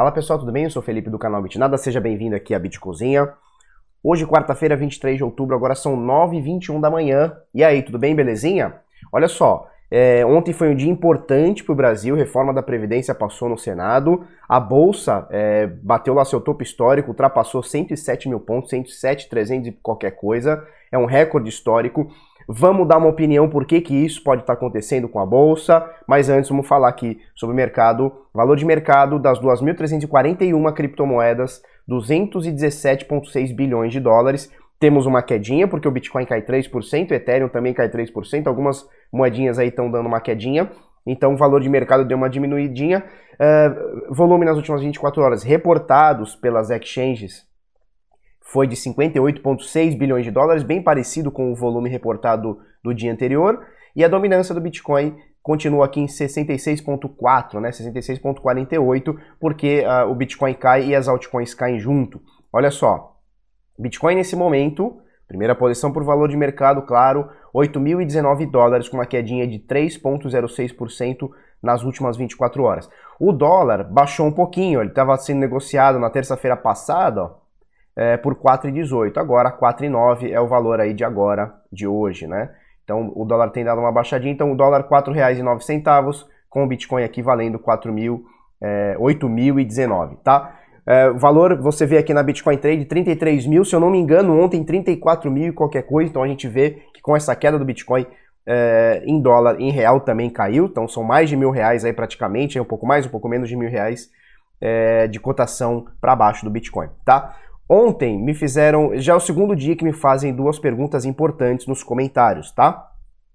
Fala pessoal, tudo bem? Eu sou Felipe do canal Bitnada, seja bem-vindo aqui à Bitcozinha. Hoje, quarta-feira, 23 de outubro, agora são 9h21 da manhã. E aí, tudo bem, belezinha? Olha só, é, ontem foi um dia importante para o Brasil, reforma da Previdência passou no Senado, a Bolsa é, bateu lá seu topo histórico, ultrapassou 107 mil pontos, 107, 300 e qualquer coisa, é um recorde histórico. Vamos dar uma opinião por que, que isso pode estar acontecendo com a bolsa, mas antes vamos falar aqui sobre o mercado, valor de mercado das 2.341 criptomoedas, 217,6 bilhões de dólares. Temos uma quedinha, porque o Bitcoin cai 3%, o Ethereum também cai 3%, algumas moedinhas aí estão dando uma quedinha, então o valor de mercado deu uma diminuidinha. Uh, volume nas últimas 24 horas reportados pelas exchanges foi de 58,6 bilhões de dólares, bem parecido com o volume reportado do dia anterior, e a dominância do Bitcoin continua aqui em 66,4, né, 66,48, porque uh, o Bitcoin cai e as altcoins caem junto. Olha só, Bitcoin nesse momento, primeira posição por valor de mercado, claro, 8.019 dólares, com uma quedinha de 3,06% nas últimas 24 horas. O dólar baixou um pouquinho, ele estava sendo negociado na terça-feira passada, ó, é, por 4,18. Agora 4,9 é o valor aí de agora, de hoje, né? Então o dólar tem dado uma baixadinha, então o dólar R$ 4,09 com o Bitcoin aqui valendo 4 mil, é, 8.019, tá? É, o valor você vê aqui na Bitcoin Trade 33 mil, se eu não me engano, ontem 34 mil e qualquer coisa, então a gente vê que com essa queda do Bitcoin é, em dólar, em real também caiu, então são mais de mil reais aí praticamente, um pouco mais, um pouco menos de mil reais é, de cotação para baixo do Bitcoin, tá? Ontem me fizeram, já é o segundo dia que me fazem duas perguntas importantes nos comentários, tá?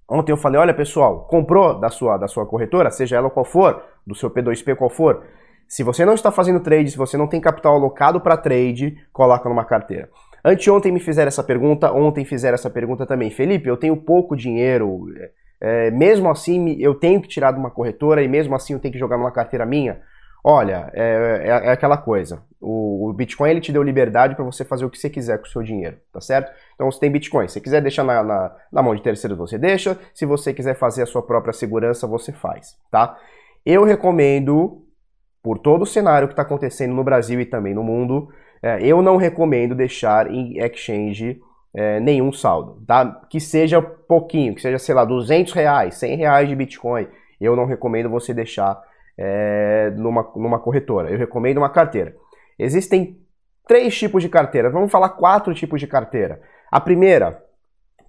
Ontem eu falei, olha pessoal, comprou da sua, da sua corretora, seja ela qual for, do seu P2P qual for, se você não está fazendo trade, se você não tem capital alocado para trade, coloca numa carteira. Anteontem me fizeram essa pergunta, ontem fizeram essa pergunta também. Felipe, eu tenho pouco dinheiro, é, mesmo assim eu tenho que tirar de uma corretora e mesmo assim eu tenho que jogar numa carteira minha? Olha, é, é, é aquela coisa. O, o, Bitcoin ele te deu liberdade para você fazer o que você quiser com o seu dinheiro, tá certo? Então você tem Bitcoin. Se você quiser deixar na, na, na mão de terceiros, você deixa. Se você quiser fazer a sua própria segurança, você faz, tá? Eu recomendo, por todo o cenário que está acontecendo no Brasil e também no mundo, é, eu não recomendo deixar em exchange é, nenhum saldo, tá? Que seja pouquinho, que seja, sei lá, 200 reais, 100 reais de Bitcoin. Eu não recomendo você deixar é, numa, numa corretora. Eu recomendo uma carteira. Existem três tipos de carteira. Vamos falar quatro tipos de carteira. A primeira,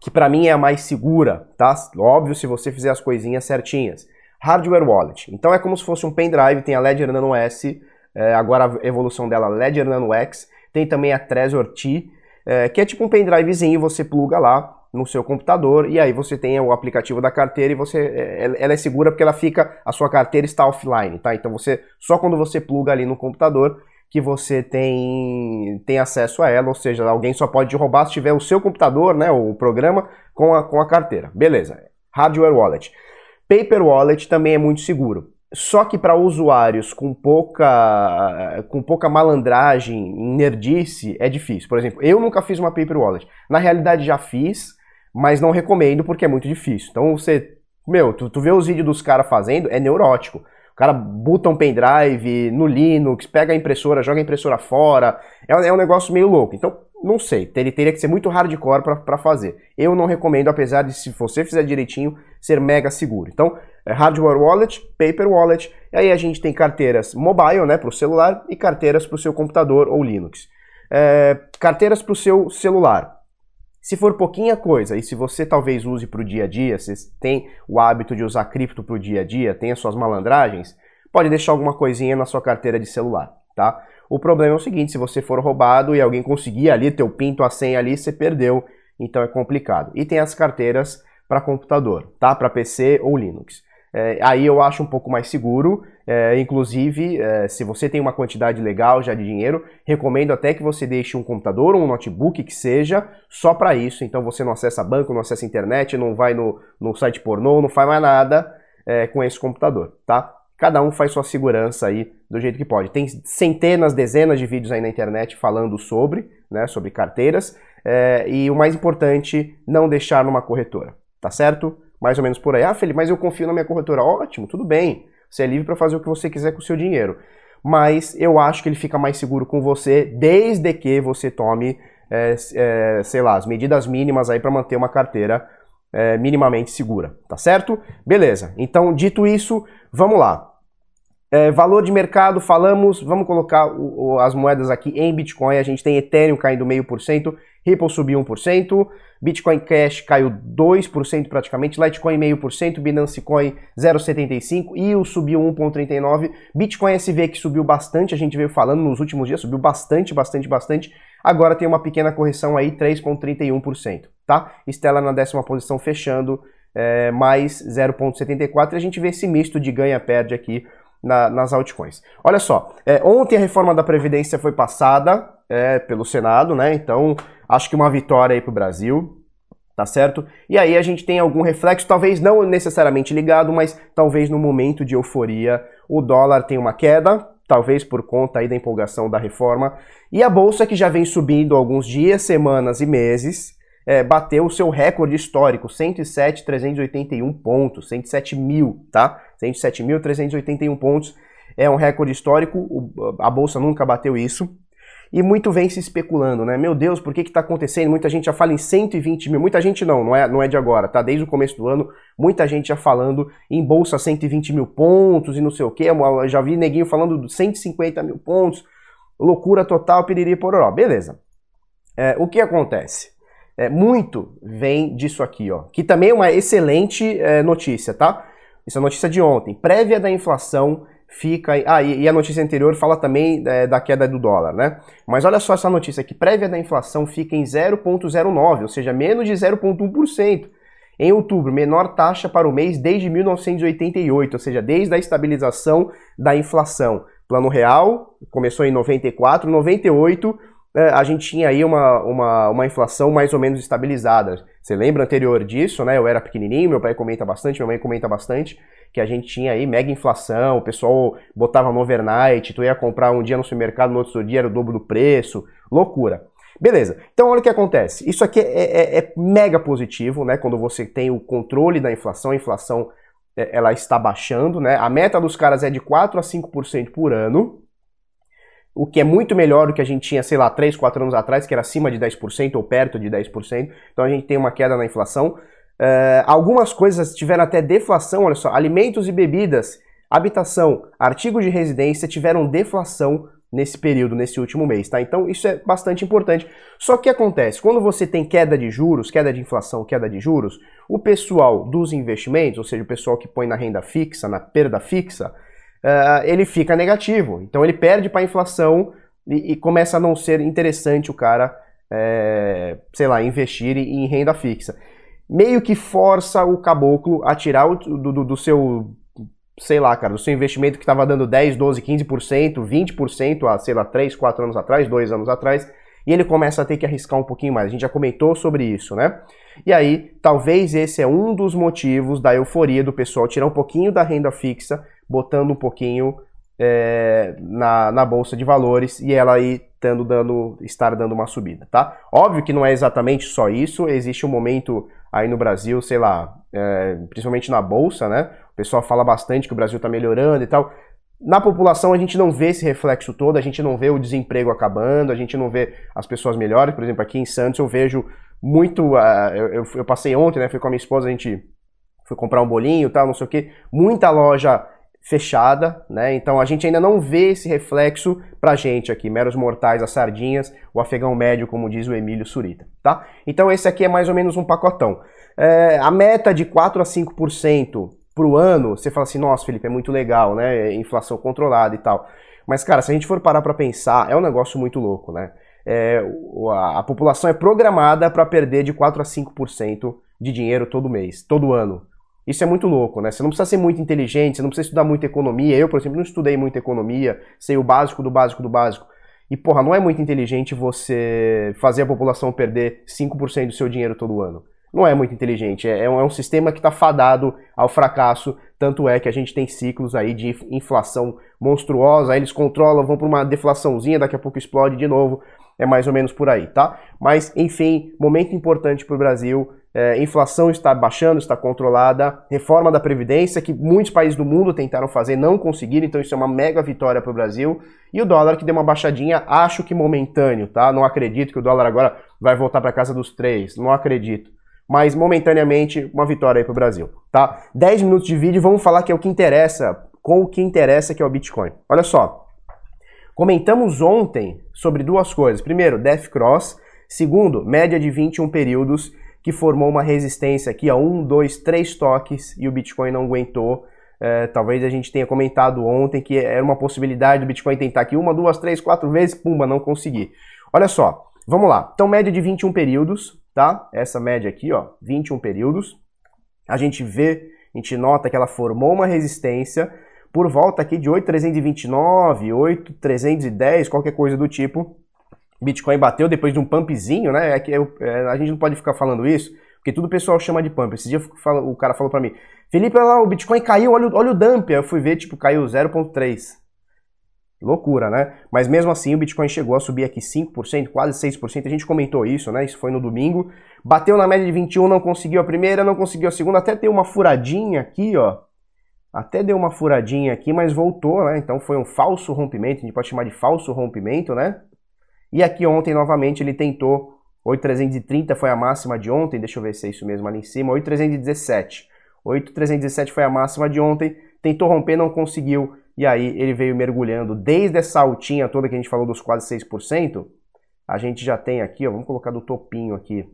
que para mim é a mais segura, tá? Óbvio se você fizer as coisinhas certinhas. Hardware Wallet. Então é como se fosse um pendrive, tem a Ledger Nano S, é, agora a evolução dela Ledger Nano X, tem também a Trezor T, é, que é tipo um pendrivezinho, você pluga lá, no seu computador e aí você tem o aplicativo da carteira e você é, ela é segura porque ela fica a sua carteira está offline, tá? Então você só quando você pluga ali no computador que você tem tem acesso a ela, ou seja, alguém só pode roubar se tiver o seu computador, né, o programa com a, com a carteira. Beleza. Hardware Wallet. Paper Wallet também é muito seguro. Só que para usuários com pouca, com pouca malandragem, nerdice, é difícil. Por exemplo, eu nunca fiz uma Paper Wallet. Na realidade já fiz, mas não recomendo porque é muito difícil. Então você, meu, tu, tu vê os vídeos dos caras fazendo, é neurótico. O cara buta um pendrive no Linux, pega a impressora, joga a impressora fora. É, é um negócio meio louco. Então, não sei, teria, teria que ser muito hardcore para fazer. Eu não recomendo, apesar de, se você fizer direitinho, ser mega seguro. Então, é hardware wallet, paper wallet, e aí a gente tem carteiras mobile, né, para o celular, e carteiras para o seu computador ou Linux. É, carteiras para o seu celular. Se for pouquinha coisa, e se você talvez use para o dia a dia, você tem o hábito de usar cripto para o dia a dia, tem as suas malandragens, pode deixar alguma coisinha na sua carteira de celular, tá? O problema é o seguinte, se você for roubado e alguém conseguir ali teu pinto a senha ali, você perdeu, então é complicado. E tem as carteiras para computador, tá? Para PC ou Linux. É, aí eu acho um pouco mais seguro. É, inclusive, é, se você tem uma quantidade legal já de dinheiro, recomendo até que você deixe um computador ou um notebook que seja só para isso. Então você não acessa banco, não acessa internet, não vai no, no site pornô, não faz mais nada é, com esse computador, tá? Cada um faz sua segurança aí do jeito que pode. Tem centenas, dezenas de vídeos aí na internet falando sobre, né, sobre carteiras. É, e o mais importante, não deixar numa corretora, tá certo? mais ou menos por aí. Ah, Felipe, mas eu confio na minha corretora. Ótimo, tudo bem. Você é livre para fazer o que você quiser com o seu dinheiro. mas eu acho que ele fica mais seguro com você desde que você tome, é, é, sei lá, as medidas mínimas aí para manter uma carteira minimamente segura, tá certo? Beleza. Então, dito isso, vamos lá. É, valor de mercado, falamos, vamos colocar o, o, as moedas aqui em Bitcoin. A gente tem Ethereum caindo meio por cento, Ripple subiu 1%, Bitcoin Cash caiu 2% praticamente, Litecoin meio por cento, Binance Coin 0,75%, IO subiu 1,39%, Bitcoin SV que subiu bastante, a gente veio falando nos últimos dias, subiu bastante, bastante, bastante. Agora tem uma pequena correção aí, 3,31%, tá? Stella na décima posição fechando, é, mais 0,74%, e a gente vê esse misto de ganha-perde aqui na, nas altcoins. Olha só, é, ontem a reforma da Previdência foi passada é, pelo Senado, né? Então, acho que uma vitória aí para o Brasil, tá certo? E aí a gente tem algum reflexo, talvez não necessariamente ligado, mas talvez no momento de euforia o dólar tem uma queda, talvez por conta aí da empolgação da reforma, e a bolsa que já vem subindo alguns dias, semanas e meses, é, bateu o seu recorde histórico, 107.381 pontos, 107 mil, tá? 107.381 pontos é um recorde histórico, a bolsa nunca bateu isso. E muito vem se especulando, né? Meu Deus, por que que tá acontecendo? Muita gente já fala em 120 mil. Muita gente não, não é, não é de agora, tá? Desde o começo do ano, muita gente já falando em bolsa 120 mil pontos e não sei o quê. Eu já vi neguinho falando de 150 mil pontos. Loucura total, piriri pororó. Beleza. É, o que acontece? É, muito vem disso aqui, ó. Que também é uma excelente é, notícia, tá? Isso é notícia de ontem. Prévia da inflação fica. Ah, e, a notícia anterior fala também é, da queda do dólar, né? Mas olha só essa notícia aqui: prévia da inflação fica em 0,09, ou seja, menos de 0,1%. Em outubro, menor taxa para o mês desde 1988, ou seja, desde a estabilização da inflação. Plano real começou em 94, 98 é, a gente tinha aí uma, uma, uma inflação mais ou menos estabilizada. Você lembra anterior disso, né? Eu era pequenininho, meu pai comenta bastante, minha mãe comenta bastante, que a gente tinha aí mega inflação, o pessoal botava no overnight, tu ia comprar um dia no supermercado, no outro dia era o dobro do preço, loucura. Beleza, então olha o que acontece. Isso aqui é, é, é mega positivo, né? Quando você tem o controle da inflação, a inflação é, ela está baixando, né? A meta dos caras é de 4 a 5% por ano, o que é muito melhor do que a gente tinha, sei lá, 3, 4 anos atrás, que era acima de 10% ou perto de 10%. Então a gente tem uma queda na inflação. Uh, algumas coisas tiveram até deflação, olha só, alimentos e bebidas, habitação, artigos de residência tiveram deflação nesse período, nesse último mês, tá? Então isso é bastante importante. Só que acontece, quando você tem queda de juros, queda de inflação, queda de juros, o pessoal dos investimentos, ou seja, o pessoal que põe na renda fixa, na perda fixa, uh, ele fica negativo. Então ele perde para a inflação e, e, começa a não ser interessante o cara, é, sei lá, investir em renda fixa. Meio que força o caboclo a tirar o, do, do seu, sei lá, cara, do seu investimento que estava dando 10, 12, 15%, 20% há, sei lá, 3, 4 anos atrás, 2 anos atrás, e ele começa a ter que arriscar um pouquinho mais. A gente já comentou sobre isso, né? E aí, talvez esse é um dos motivos da euforia do pessoal tirar um pouquinho da renda fixa botando um pouquinho é, na, na bolsa de valores e ela aí tendo dando, estar dando uma subida, tá? Óbvio que não é exatamente só isso, existe um momento aí no Brasil, sei lá, é, principalmente na bolsa, né? O pessoal fala bastante que o Brasil está melhorando e tal. Na população a gente não vê esse reflexo todo, a gente não vê o desemprego acabando, a gente não vê as pessoas melhores. Por exemplo, aqui em Santos eu vejo muito. Uh, eu, eu, eu, passei ontem, né? Fui com a minha esposa, a gente foi comprar um bolinho tal, não sei o que. Muita loja fechada, né? Então a gente ainda não vê esse reflexo pra gente aqui, meros mortais, as sardinhas, o afegão médio, como diz o Emílio Surita, tá? Então esse aqui é mais ou menos um pacotão. É, a meta de 4 a 5% pro ano, você fala assim, nossa, Felipe, é muito legal, né? Inflação controlada e tal. Mas, cara, se a gente for parar para pensar, é um negócio muito louco, né? É, a, a população é programada para perder de 4 a 5% de dinheiro todo mês, todo ano. Isso é muito louco, né? Você não precisa ser muito inteligente, você não precisa estudar muita economia. Eu, por exemplo, não estudei muita economia, sei o básico do básico do básico. E, porra, não é muito inteligente você fazer a população perder 5% do seu dinheiro todo ano. Não é muito inteligente. É, é um, é sistema que está fadado ao fracasso. Tanto é que a gente tem ciclos aí de inflação monstruosa. Aí eles controlam, vão para uma deflaçãozinha, daqui a pouco explode de novo. É mais ou menos por aí, tá? Mas, enfim, momento importante para o Brasil é, inflação está baixando, está controlada, reforma da Previdência, que muitos países do mundo tentaram fazer, não conseguiram, então isso é uma mega vitória para o Brasil. E o dólar que deu uma baixadinha, acho que momentâneo, tá? Não acredito que o dólar agora vai voltar para casa dos três, não acredito. Mas momentaneamente, uma vitória aí para o Brasil, tá? 10 minutos de vídeo, vamos falar que é o que interessa, com o que interessa, que é o Bitcoin. Olha só, comentamos ontem sobre duas coisas. Primeiro, Death Cross. Segundo, média de 21 períodos que formou uma resistência aqui a um, dois, três toques e o Bitcoin não aguentou. É, talvez a gente tenha comentado ontem que era uma possibilidade do Bitcoin tentar aqui uma, duas, três, quatro vezes, pumba, não conseguir. Olha só, vamos lá. Então, média de 21 períodos, tá? Essa média aqui, ó, 21 períodos. A gente vê, a gente nota que ela formou uma resistência por volta aqui de 8,329, 8,310, qualquer coisa do tipo. Bitcoin bateu depois de um pumpzinho, né? É que é, a gente não pode ficar falando isso, porque tudo o pessoal chama de pump. Esse dia o cara falou para mim, Felipe, olha lá, o Bitcoin caiu, olha, olha o dump. Aí eu fui ver, tipo, caiu 0,3. Loucura, né? Mas mesmo assim o Bitcoin chegou a subir aqui 5%, quase 6%. A gente comentou isso, né? Isso foi no domingo. Bateu na média de 21, não conseguiu a primeira, não conseguiu a segunda, até ter uma furadinha aqui, ó. Até deu uma furadinha aqui, mas voltou, né? Então foi um falso rompimento, a gente pode chamar de falso rompimento, né? E aqui ontem, novamente, ele tentou 8,330 foi a máxima de ontem, deixa eu ver se é isso mesmo ali em cima, 8,317. 8,317 foi a máxima de ontem, tentou romper, não conseguiu, e aí ele veio mergulhando desde essa altinha toda que a gente falou dos quase 6%, a gente já tem aqui, ó, vamos colocar do topinho aqui,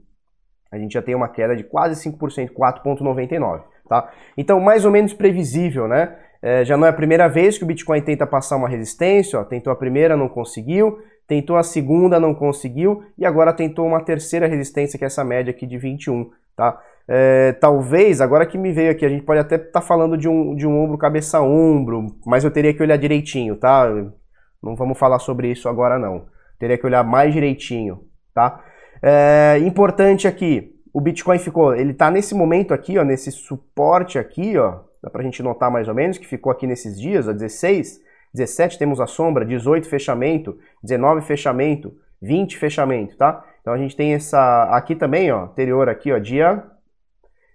a gente já tem uma queda de quase 5%, 4,99, tá? Então, mais ou menos previsível, né? É, já não é a primeira vez que o Bitcoin tenta passar uma resistência, ó, tentou a primeira, não conseguiu, tentou a segunda, não conseguiu, e agora tentou uma terceira resistência, que é essa média aqui de 21, tá? É, talvez, agora que me veio aqui, a gente pode até estar tá falando de um, de um ombro cabeça ombro, mas eu teria que olhar direitinho, tá? Não vamos falar sobre isso agora não. Teria que olhar mais direitinho, tá? É, importante aqui, o Bitcoin ficou, ele tá nesse momento aqui, ó, nesse suporte aqui, ó, dá pra gente notar mais ou menos, que ficou aqui nesses dias, ó, 16, 17 temos a sombra, 18 fechamento, 19 fechamento, 20 fechamento, tá? Então a gente tem essa aqui também, ó, anterior aqui, ó, dia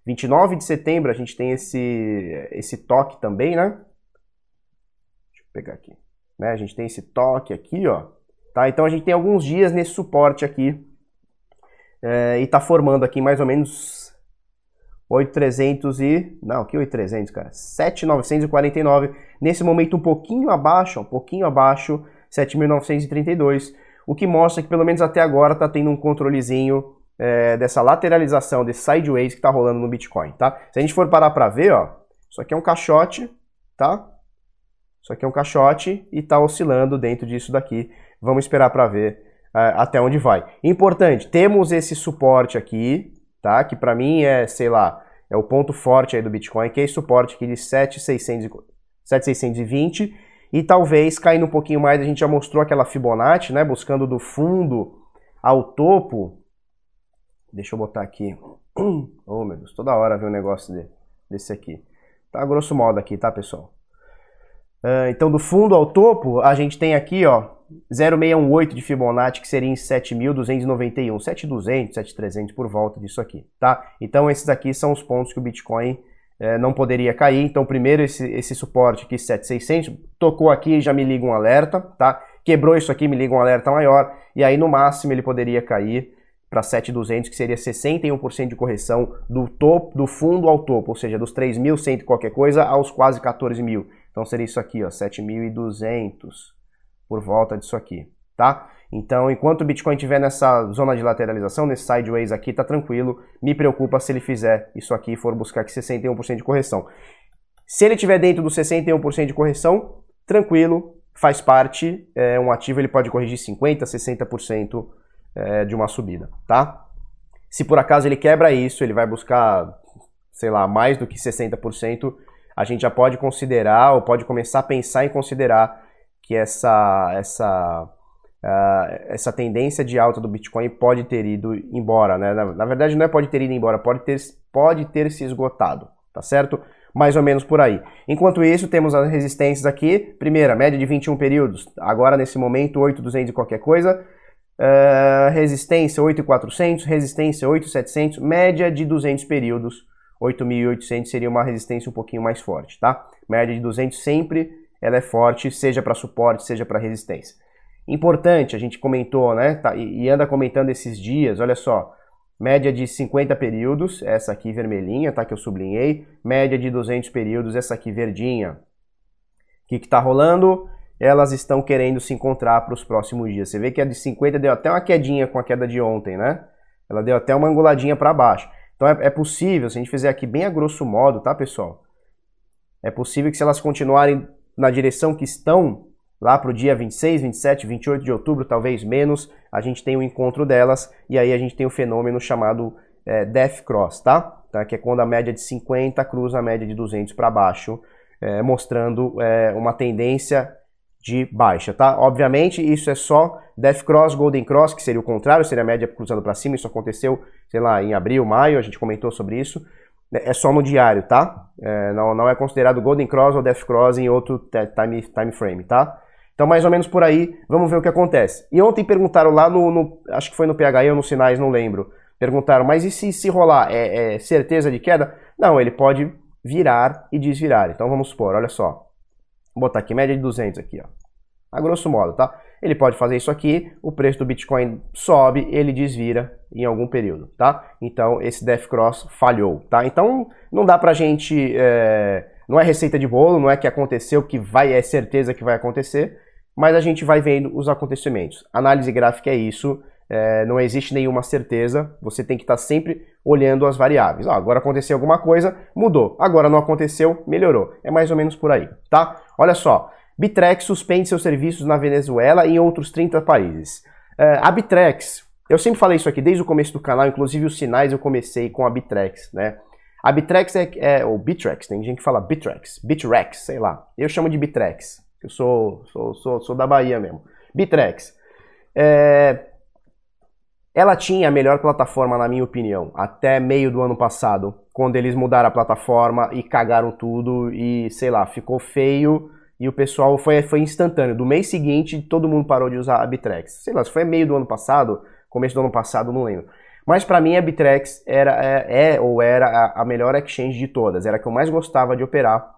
29 de setembro, a gente tem esse esse toque também, né? Deixa eu pegar aqui. Né? A gente tem esse toque aqui, ó. Tá? Então a gente tem alguns dias nesse suporte aqui. É, e tá formando aqui mais ou menos 8,300 e... Não, que 8,300, cara? 7,949. Nesse momento um pouquinho abaixo, um pouquinho abaixo, 7.932. O que mostra que pelo menos até agora está tendo um controlezinho é, dessa lateralização, desse sideways que está rolando no Bitcoin, tá? Se a gente for parar para ver, ó, isso aqui é um caixote, tá? Isso aqui é um caixote e está oscilando dentro disso daqui. Vamos esperar para ver é, até onde vai. Importante, temos esse suporte aqui, tá? Que para mim é, sei lá, é o ponto forte aí do Bitcoin, que é esse suporte aqui de 7,620 e talvez caindo um pouquinho mais, a gente já mostrou aquela Fibonacci, né? Buscando do fundo ao topo. Deixa eu botar aqui. Oh, meu Deus, toda hora vem um negócio de, desse aqui. Tá grosso modo aqui, tá, pessoal? Uh, então, do fundo ao topo, a gente tem aqui, ó, 0,618 de Fibonacci, que seria em 7.291, 7.200, 7.300 por volta disso aqui, tá? Então esses aqui são os pontos que o Bitcoin é, não poderia cair. Então primeiro esse, esse suporte aqui, 7.600, tocou aqui já me liga um alerta, tá? Quebrou isso aqui, me liga um alerta maior, e aí no máximo ele poderia cair para 7.200, que seria 61% de correção do topo, do fundo ao topo, ou seja, dos 3.100 qualquer coisa aos quase 14.000. Então seria isso aqui, ó, 7.200 por volta disso aqui, tá? Então, enquanto o Bitcoin estiver nessa zona de lateralização, nesse sideways aqui, tá tranquilo. Me preocupa se ele fizer isso aqui e for buscar aqui 61% de correção. Se ele estiver dentro dos 61% de correção, tranquilo, faz parte. É, um ativo ele pode corrigir 50%, 60% é, de uma subida, tá? Se por acaso ele quebra isso, ele vai buscar, sei lá, mais do que 60%, a gente já pode considerar ou pode começar a pensar em considerar que essa, essa, uh, essa tendência de alta do Bitcoin pode ter ido embora, né? Na, na, verdade, não é pode ter ido embora, pode ter, pode ter se esgotado, tá certo? Mais ou menos por aí. Enquanto isso, temos as resistências aqui. Primeira, média de 21 períodos. Agora, nesse momento, 8,200 e qualquer coisa. Uh, resistência 8.400, resistência 8.700, média de 200 períodos, 8.800 seria uma resistência um pouquinho mais forte, tá? Média de 200 sempre ela é forte, seja para suporte, seja para resistência. Importante, a gente comentou, né? Tá, e anda comentando esses dias, olha só. Média de 50 períodos, essa aqui vermelhinha, tá? Que eu sublinhei. Média de 200 períodos, essa aqui verdinha. O que está rolando? Elas estão querendo se encontrar para os próximos dias. Você vê que a de 50 deu até uma quedinha com a queda de ontem, né? Ela deu até uma anguladinha para baixo. Então é, é possível, se a gente fizer aqui bem a grosso modo, tá, pessoal? É possível que se elas continuarem na direção que estão, lá para o dia 26, 27, 28 de outubro, talvez menos, a gente tem o um encontro delas e aí a gente tem o um fenômeno chamado é, Death Cross, tá? tá? Que é quando a média de 50 cruza a média de 200 para baixo, é, mostrando é, uma tendência de baixa, tá? Obviamente isso é só Death Cross, Golden Cross, que seria o contrário, seria a média cruzando para cima, isso aconteceu, sei lá, em abril, maio, a gente comentou sobre isso, é só no diário, tá? É, não, não é considerado Golden Cross ou Death Cross em outro time, time frame, tá? Então, mais ou menos por aí, vamos ver o que acontece. E ontem perguntaram lá no, no acho que foi no PHE ou nos sinais, não lembro. Perguntaram, mas e se, se rolar, é, é certeza de queda? Não, ele pode virar e desvirar. Então, vamos supor, olha só. Vou botar aqui, média de 200 aqui, ó. A grosso modo, tá? Ele pode fazer isso aqui, o preço do Bitcoin sobe, ele desvira em algum período, tá? Então, esse Death Cross falhou, tá? Então, não dá pra gente... É... Não é receita de bolo, não é que aconteceu, que vai, é certeza que vai acontecer, mas a gente vai vendo os acontecimentos. Análise gráfica é isso, é, não existe nenhuma certeza, você tem que estar tá sempre olhando as variáveis. Agora aconteceu alguma coisa, mudou. Agora não aconteceu, melhorou. É mais ou menos por aí, tá? Olha só, Bitrex suspende seus serviços na Venezuela e em outros 30 países. É, a Bitrex, eu sempre falei isso aqui desde o começo do canal, inclusive os sinais eu comecei com a Bitrex, né? A Bitrex é, é ou Bitrex, tem gente que fala Bitrex, Bitrex, sei lá. Eu chamo de Bitrex. Eu sou, sou, sou, sou da Bahia mesmo. Bitrex. É, ela tinha a melhor plataforma, na minha opinião, até meio do ano passado, quando eles mudaram a plataforma e cagaram tudo e, sei lá, ficou feio e o pessoal foi, foi instantâneo. Do mês seguinte, todo mundo parou de usar a Bitrex. Sei lá, se foi meio do ano passado, começo do ano passado, não lembro. Mas para mim a Bitrex era, é, é ou era a, a melhor exchange de todas, era a que eu mais gostava de operar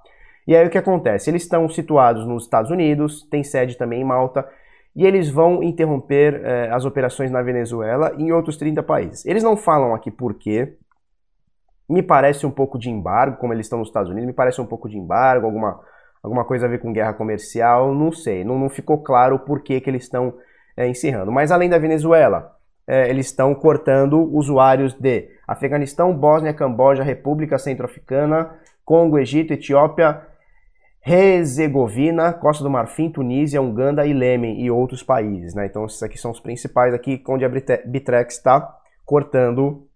e aí o que acontece? Eles estão situados nos Estados Unidos, tem sede também em Malta, e eles vão interromper eh, as operações na Venezuela e em outros 30 países. Eles não falam aqui por quê. Me parece um pouco de embargo, como eles estão nos Estados Unidos, me parece um pouco de embargo, alguma, alguma coisa a ver com guerra comercial, não sei. Não, não ficou claro o porquê que eles estão eh, encerrando. Mas além da Venezuela, eh, eles estão cortando usuários de Afeganistão, Bósnia, Camboja, República Centro-Africana, Congo, Egito, Etiópia, Herzegovina, Costa do Marfim, Tunísia, Uganda e Iêmen e outros países. Né? Então esses aqui são os principais aqui onde a Bitrex está cortando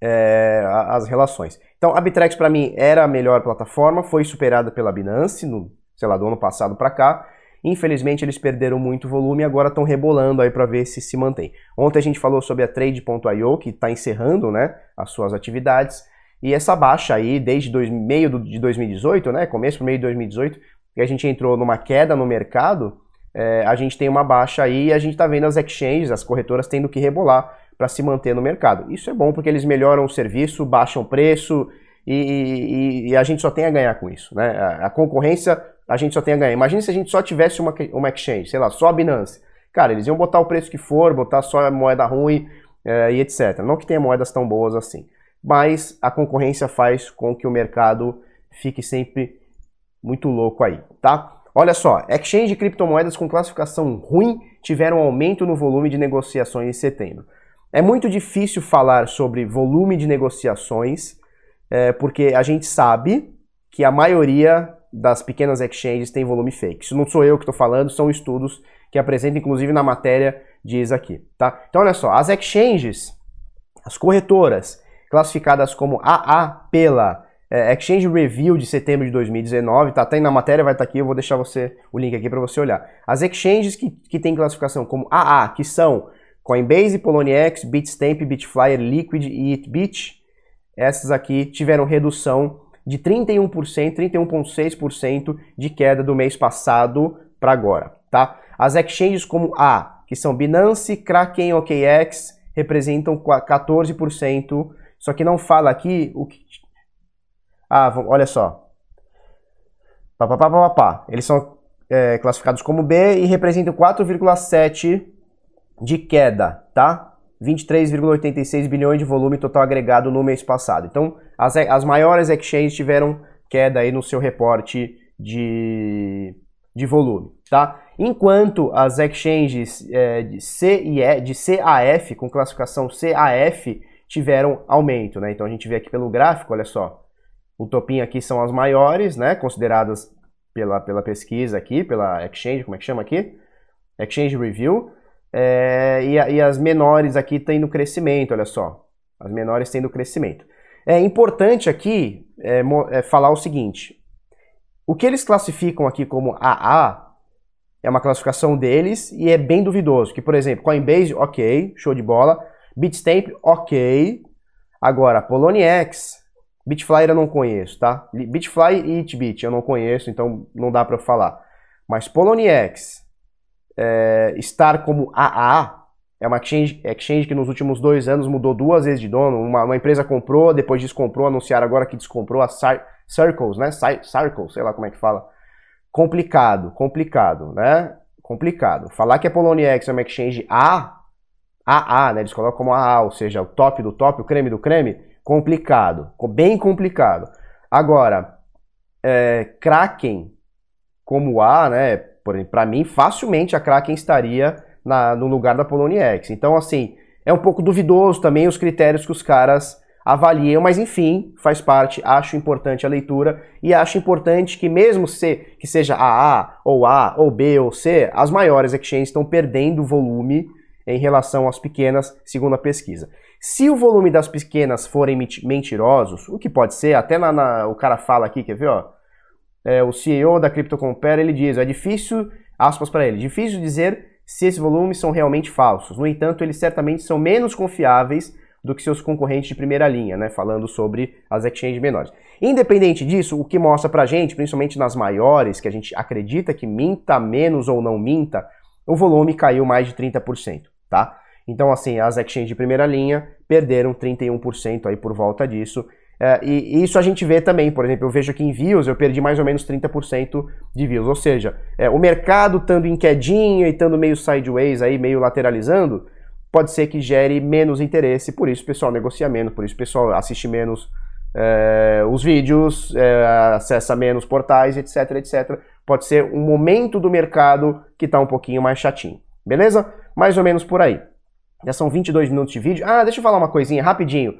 é, as relações. Então a Bitrex para mim era a melhor plataforma, foi superada pela Binance no, sei lá, do ano passado para cá. Infelizmente eles perderam muito volume e agora estão rebolando aí para ver se se mantém. Ontem a gente falou sobre a Trade.io que está encerrando, né, as suas atividades. E essa baixa aí, desde dois, meio do, de 2018, né, começo para meio de 2018, que a gente entrou numa queda no mercado, é, a gente tem uma baixa aí e a gente está vendo as exchanges, as corretoras tendo que rebolar para se manter no mercado. Isso é bom porque eles melhoram o serviço, baixam o preço e, e, e a gente só tem a ganhar com isso. Né? A, a, concorrência, a gente só tem a ganhar. Imagina se a gente só tivesse uma, uma exchange, sei lá, só a Binance. Cara, eles iam botar o preço que for, botar só a moeda ruim é, e etc. Não que tenha moedas tão boas assim mas a concorrência faz com que o mercado fique sempre muito louco aí, tá? Olha só, exchange de criptomoedas com classificação ruim tiveram um aumento no volume de negociações em setembro. É muito difícil falar sobre volume de negociações, é, porque a gente sabe que a maioria das pequenas exchanges tem volume fake. Isso não sou eu que estou falando, são estudos que apresentam, inclusive na matéria, diz aqui, tá? Então olha só, as exchanges, as corretoras, classificadas como AA pela é, Exchange Review de setembro de 2019, tá até na matéria, vai estar tá aqui, eu vou deixar você o link aqui para você olhar. As exchanges que, que têm classificação como AA, que são Coinbase, Poloniex, Bitstamp, Bitflyer, Liquid e EatBit, essas aqui tiveram redução de 31%, 31,6% de queda do mês passado para agora, tá? As exchanges como A, que são Binance, Kraken, OKX, representam 14%. Só que não fala aqui o que. Ah, olha só. Pá, pá, pá, pá, pá. Eles são é, classificados como B e representam 4,7% de queda, tá? 23,86 bilhões de volume total agregado no mês passado. Então, as, as maiores exchanges tiveram queda aí no seu reporte de, de volume, tá? Enquanto as exchanges é, de, C e e, de CAF, com classificação CAF, tiveram aumento, né? Então a gente vê aqui pelo gráfico, olha só, o topinho aqui são as maiores, né? Consideradas pela, pela pesquisa aqui, pela exchange, como é que chama aqui? Exchange Review. É, e, e, as menores aqui têm no crescimento, olha só. As menores têm no crescimento. É importante aqui é, é, falar o seguinte: o que eles classificam aqui como AA é uma classificação deles e é bem duvidoso. Que, por exemplo, Coinbase, ok, show de bola. Bitstamp, ok. Agora, Poloniex, Bitflyer eu não conheço, tá? Bitfly e Itbit eu não conheço, então não dá para falar. Mas Poloniex, é, estar como AA é uma exchange, exchange, que nos últimos dois anos mudou duas vezes de dono. Uma, uma empresa comprou, depois descomprou, anunciaram agora que descomprou a Circles, né? Circles, sei lá como é que fala. Complicado, complicado, né? Complicado. Falar que a Poloniex é uma exchange A, AA, né? Eles colocam como AA, ou seja, o top do top, o creme do creme. Complicado, bem complicado. Agora, é, Kraken como A, né? Para mim, facilmente a Kraken estaria na, no lugar da Poloniex. Então, assim, é um pouco duvidoso também os critérios que os caras avaliam, mas enfim, faz parte, acho importante a leitura e acho importante que mesmo se que seja AA ou A ou B ou C, as maiores exchanges estão perdendo volume em relação às pequenas, segundo a pesquisa. Se o volume das pequenas forem mentirosos, o que pode ser, até na, na o cara fala aqui, quer ver, ó, é, o CEO da CryptoCompare, ele diz, é difícil, aspas para ele, difícil dizer se esses volumes são realmente falsos. No entanto, eles certamente são menos confiáveis do que seus concorrentes de primeira linha, né? Falando sobre as exchanges menores. Independente disso, o que mostra pra gente, principalmente nas maiores, que a gente acredita que minta menos ou não minta, o volume caiu mais de 30%, tá? Então, assim, as exchanges de primeira linha perderam 31% aí por volta disso. É, e, isso a gente vê também, por exemplo, eu vejo aqui em views, eu perdi mais ou menos 30% de views. Ou seja, é, o mercado estando em quedinha e estando meio sideways aí, meio lateralizando, pode ser que gere menos interesse, por isso o pessoal negocia menos, por isso o pessoal assiste menos é, os vídeos, é, acessa menos portais, etc, etc. Pode ser um momento do mercado que está um pouquinho mais chatinho, beleza? Mais ou menos por aí. Já são 22 minutos de vídeo. Ah, deixa eu falar uma coisinha rapidinho.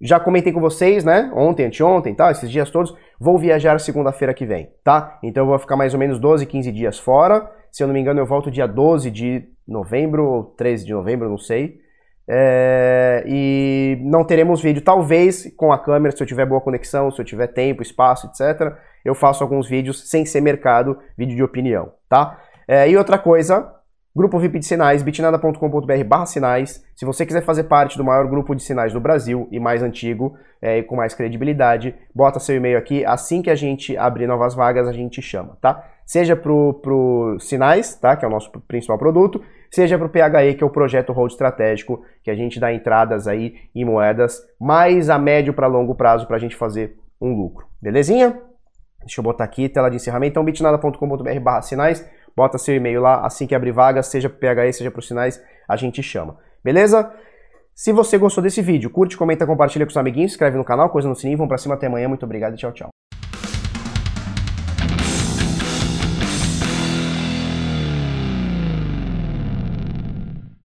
Já comentei com vocês, né? Ontem, anteontem, tá? Esses dias todos. Vou viajar segunda-feira que vem, tá? Então eu vou ficar mais ou menos 12, 15 dias fora. Se eu não me engano, eu volto dia 12 de novembro ou 13 de novembro, não sei. É... e não teremos vídeo. Talvez com a câmera, se eu tiver boa conexão, se eu tiver tempo, espaço, etc., eu faço alguns vídeos sem ser mercado, vídeo de opinião, tá? É... e outra coisa, Grupo VIP de Sinais, bitnada.com.br barra sinais. Se você quiser fazer parte do maior grupo de sinais do Brasil e mais antigo é, e com mais credibilidade, bota seu e-mail aqui. Assim que a gente abrir novas vagas, a gente chama, tá? Seja pro, pro Sinais, tá? Que é o nosso principal produto, seja pro PHE, que é o projeto Hold Estratégico, que a gente dá entradas aí em moedas mais a médio para longo prazo para a gente fazer um lucro. Belezinha? Deixa eu botar aqui, tela de encerramento. Então, bitnada.com.br barra sinais bota seu e-mail lá, assim que abrir vaga, seja pro PHE, seja para os sinais, a gente chama. Beleza? Se você gostou desse vídeo, curte, comenta, compartilha com seus amiguinhos, inscreve no canal, coisa no sininho, vamos pra cima até amanhã, muito obrigado e tchau, tchau.